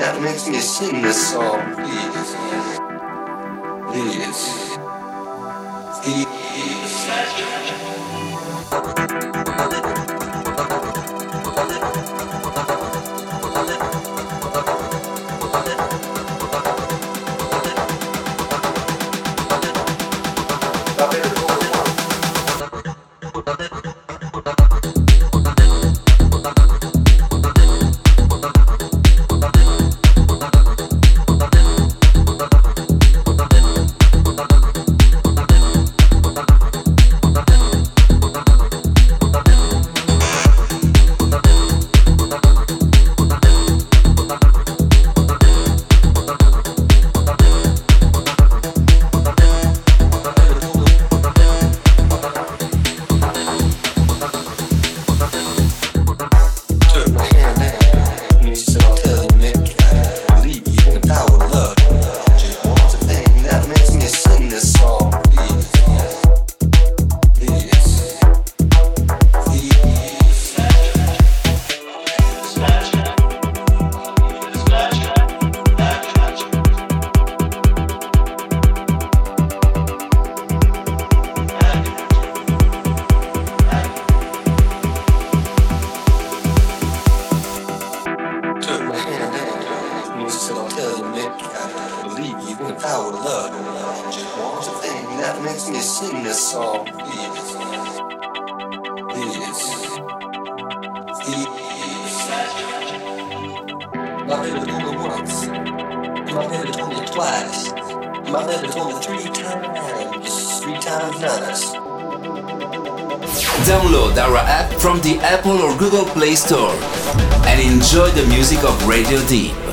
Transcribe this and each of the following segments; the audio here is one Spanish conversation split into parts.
that makes me sing this song, please. Please. Please. Download our app from the Apple or Google Play Store and enjoy the music of Radio Deep.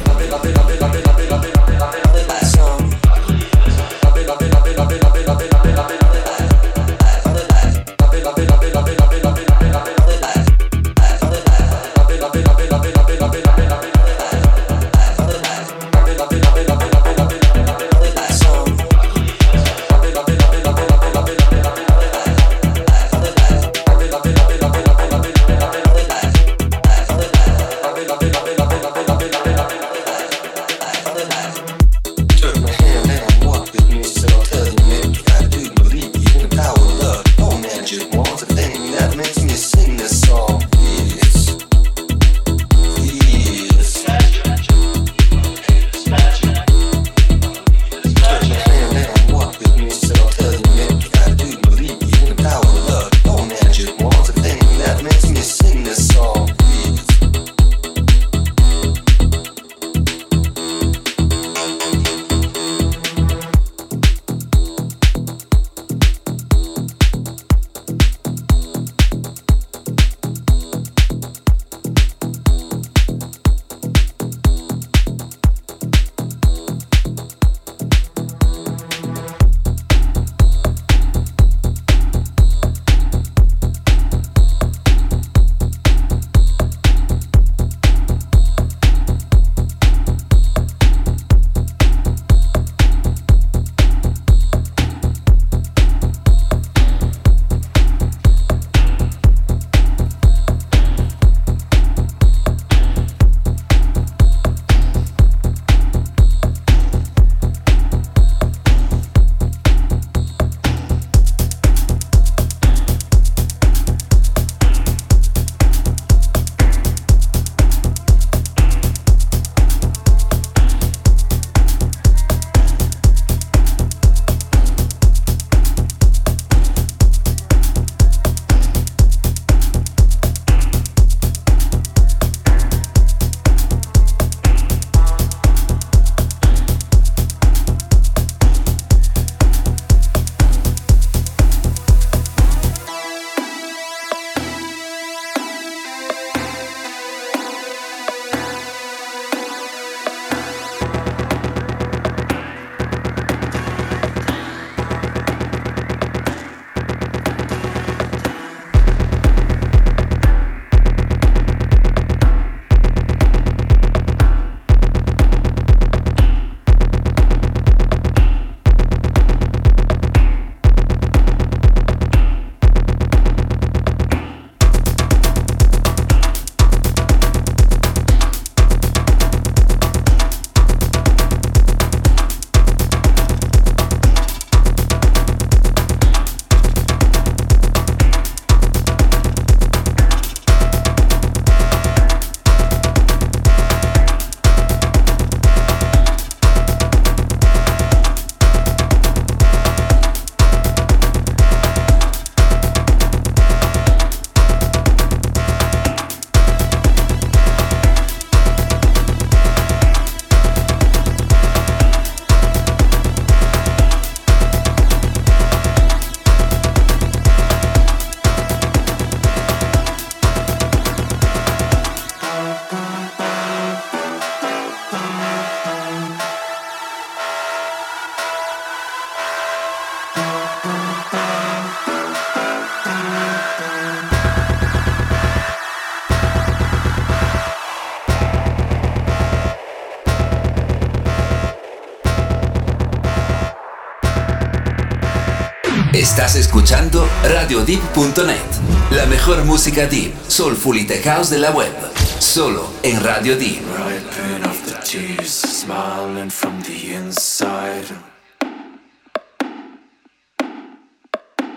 Estás escuchando RadioDeep.net, la mejor música deep, soulful y tech house de la web, solo en Radio Deep.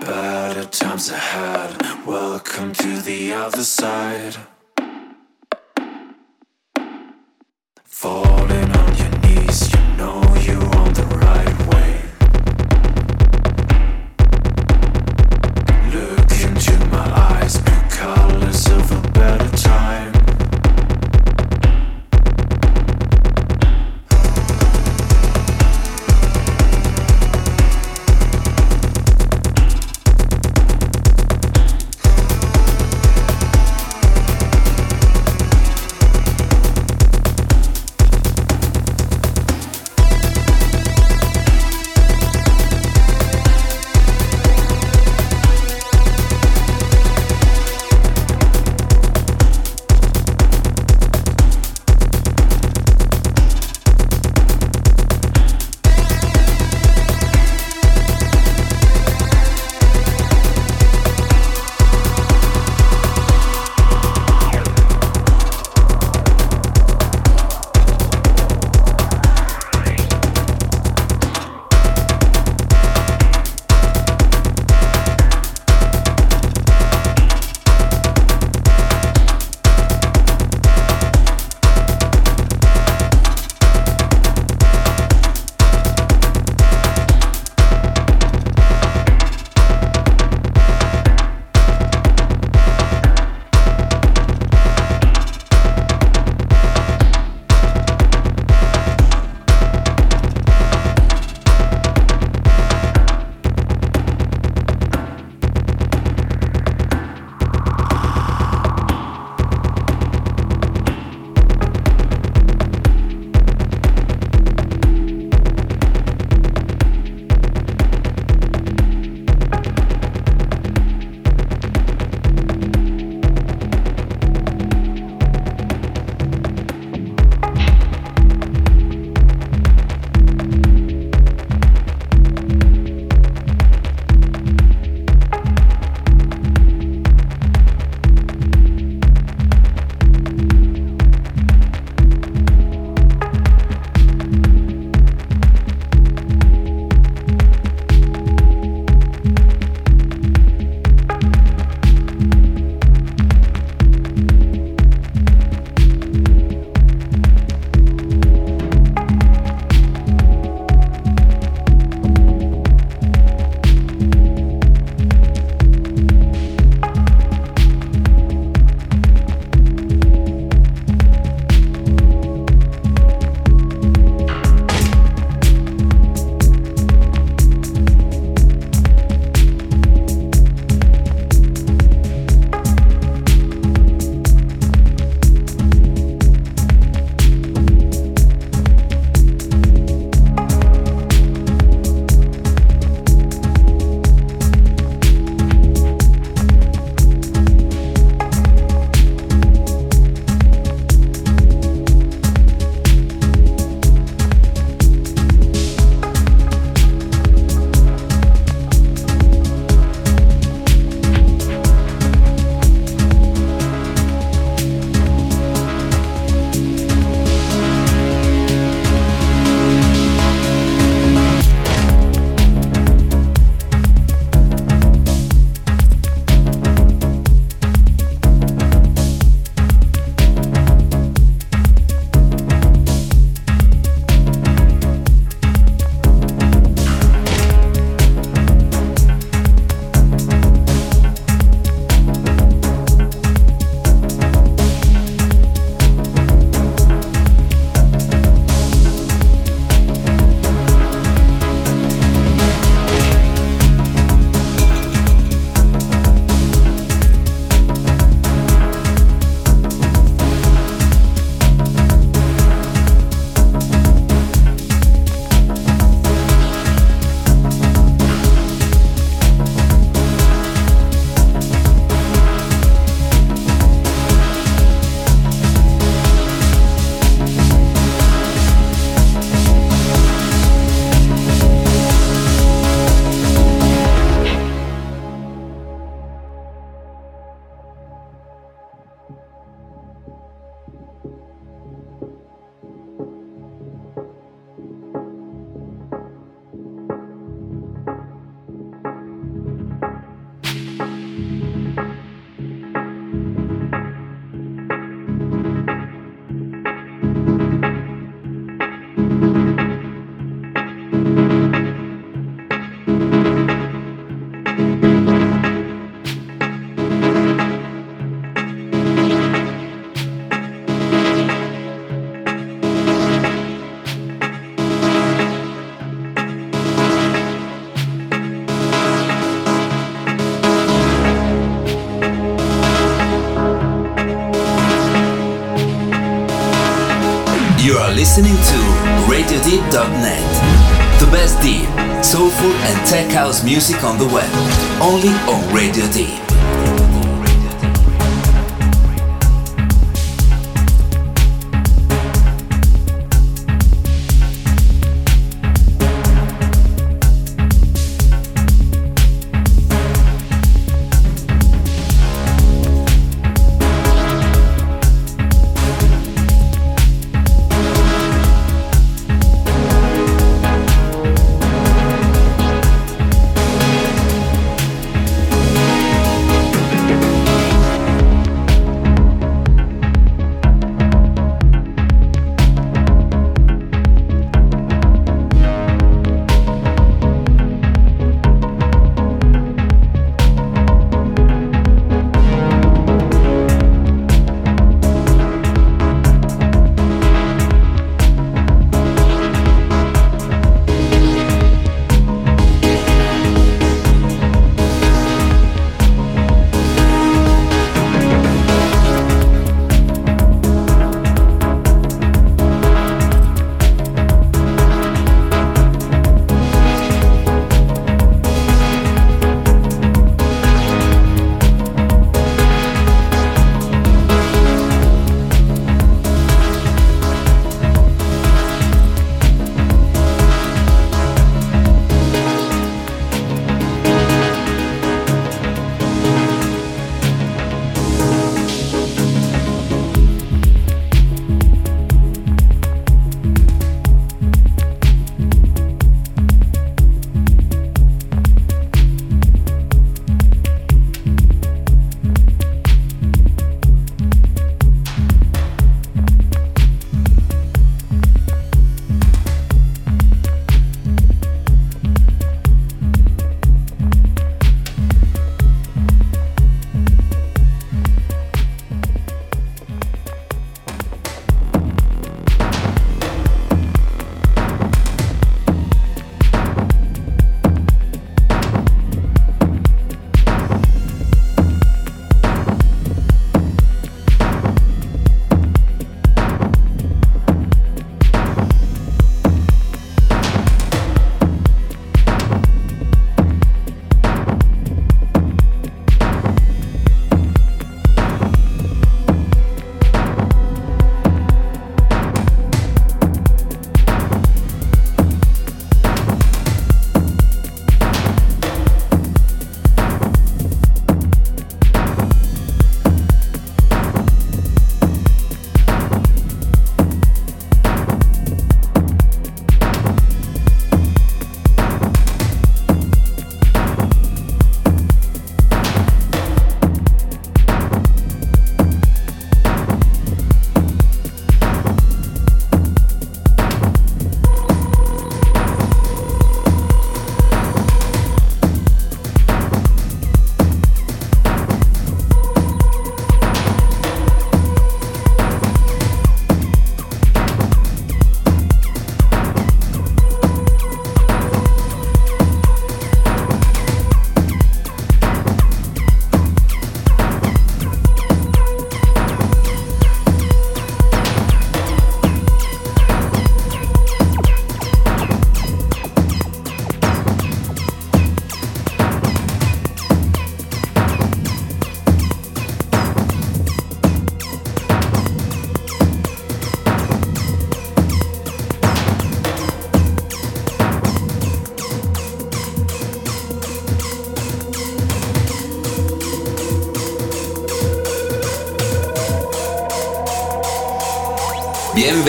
Better times ahead, welcome to the other side. Falling tech house music on the web. Only on Radio Deep.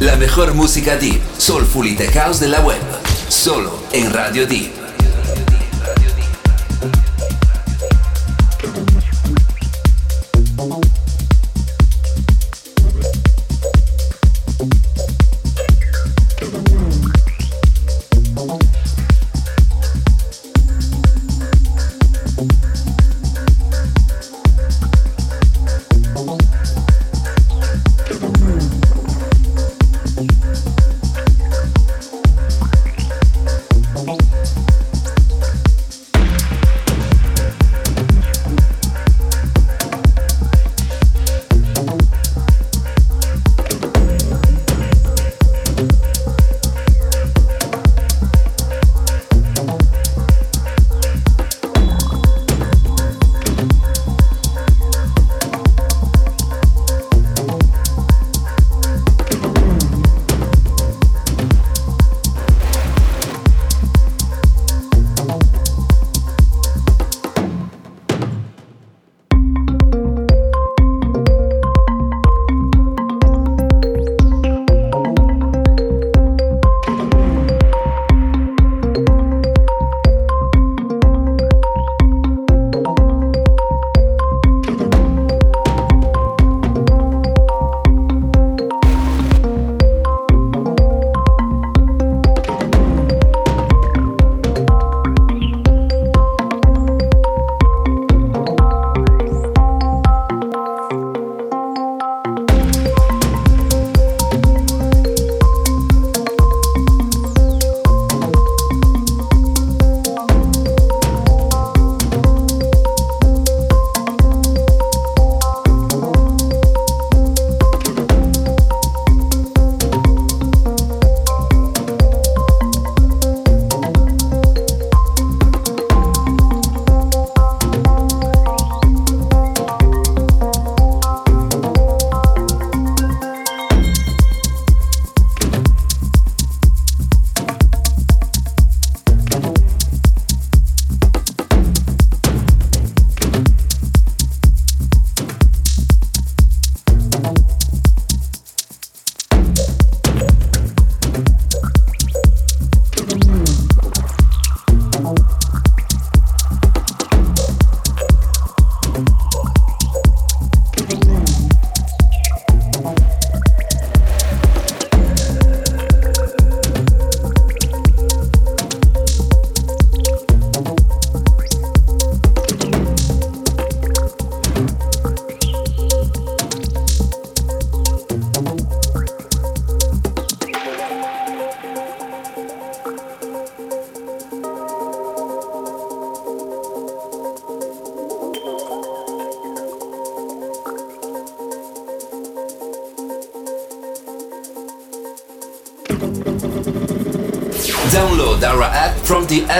La mejor música deep, soulful y tech house de la web, solo en Radio Deep.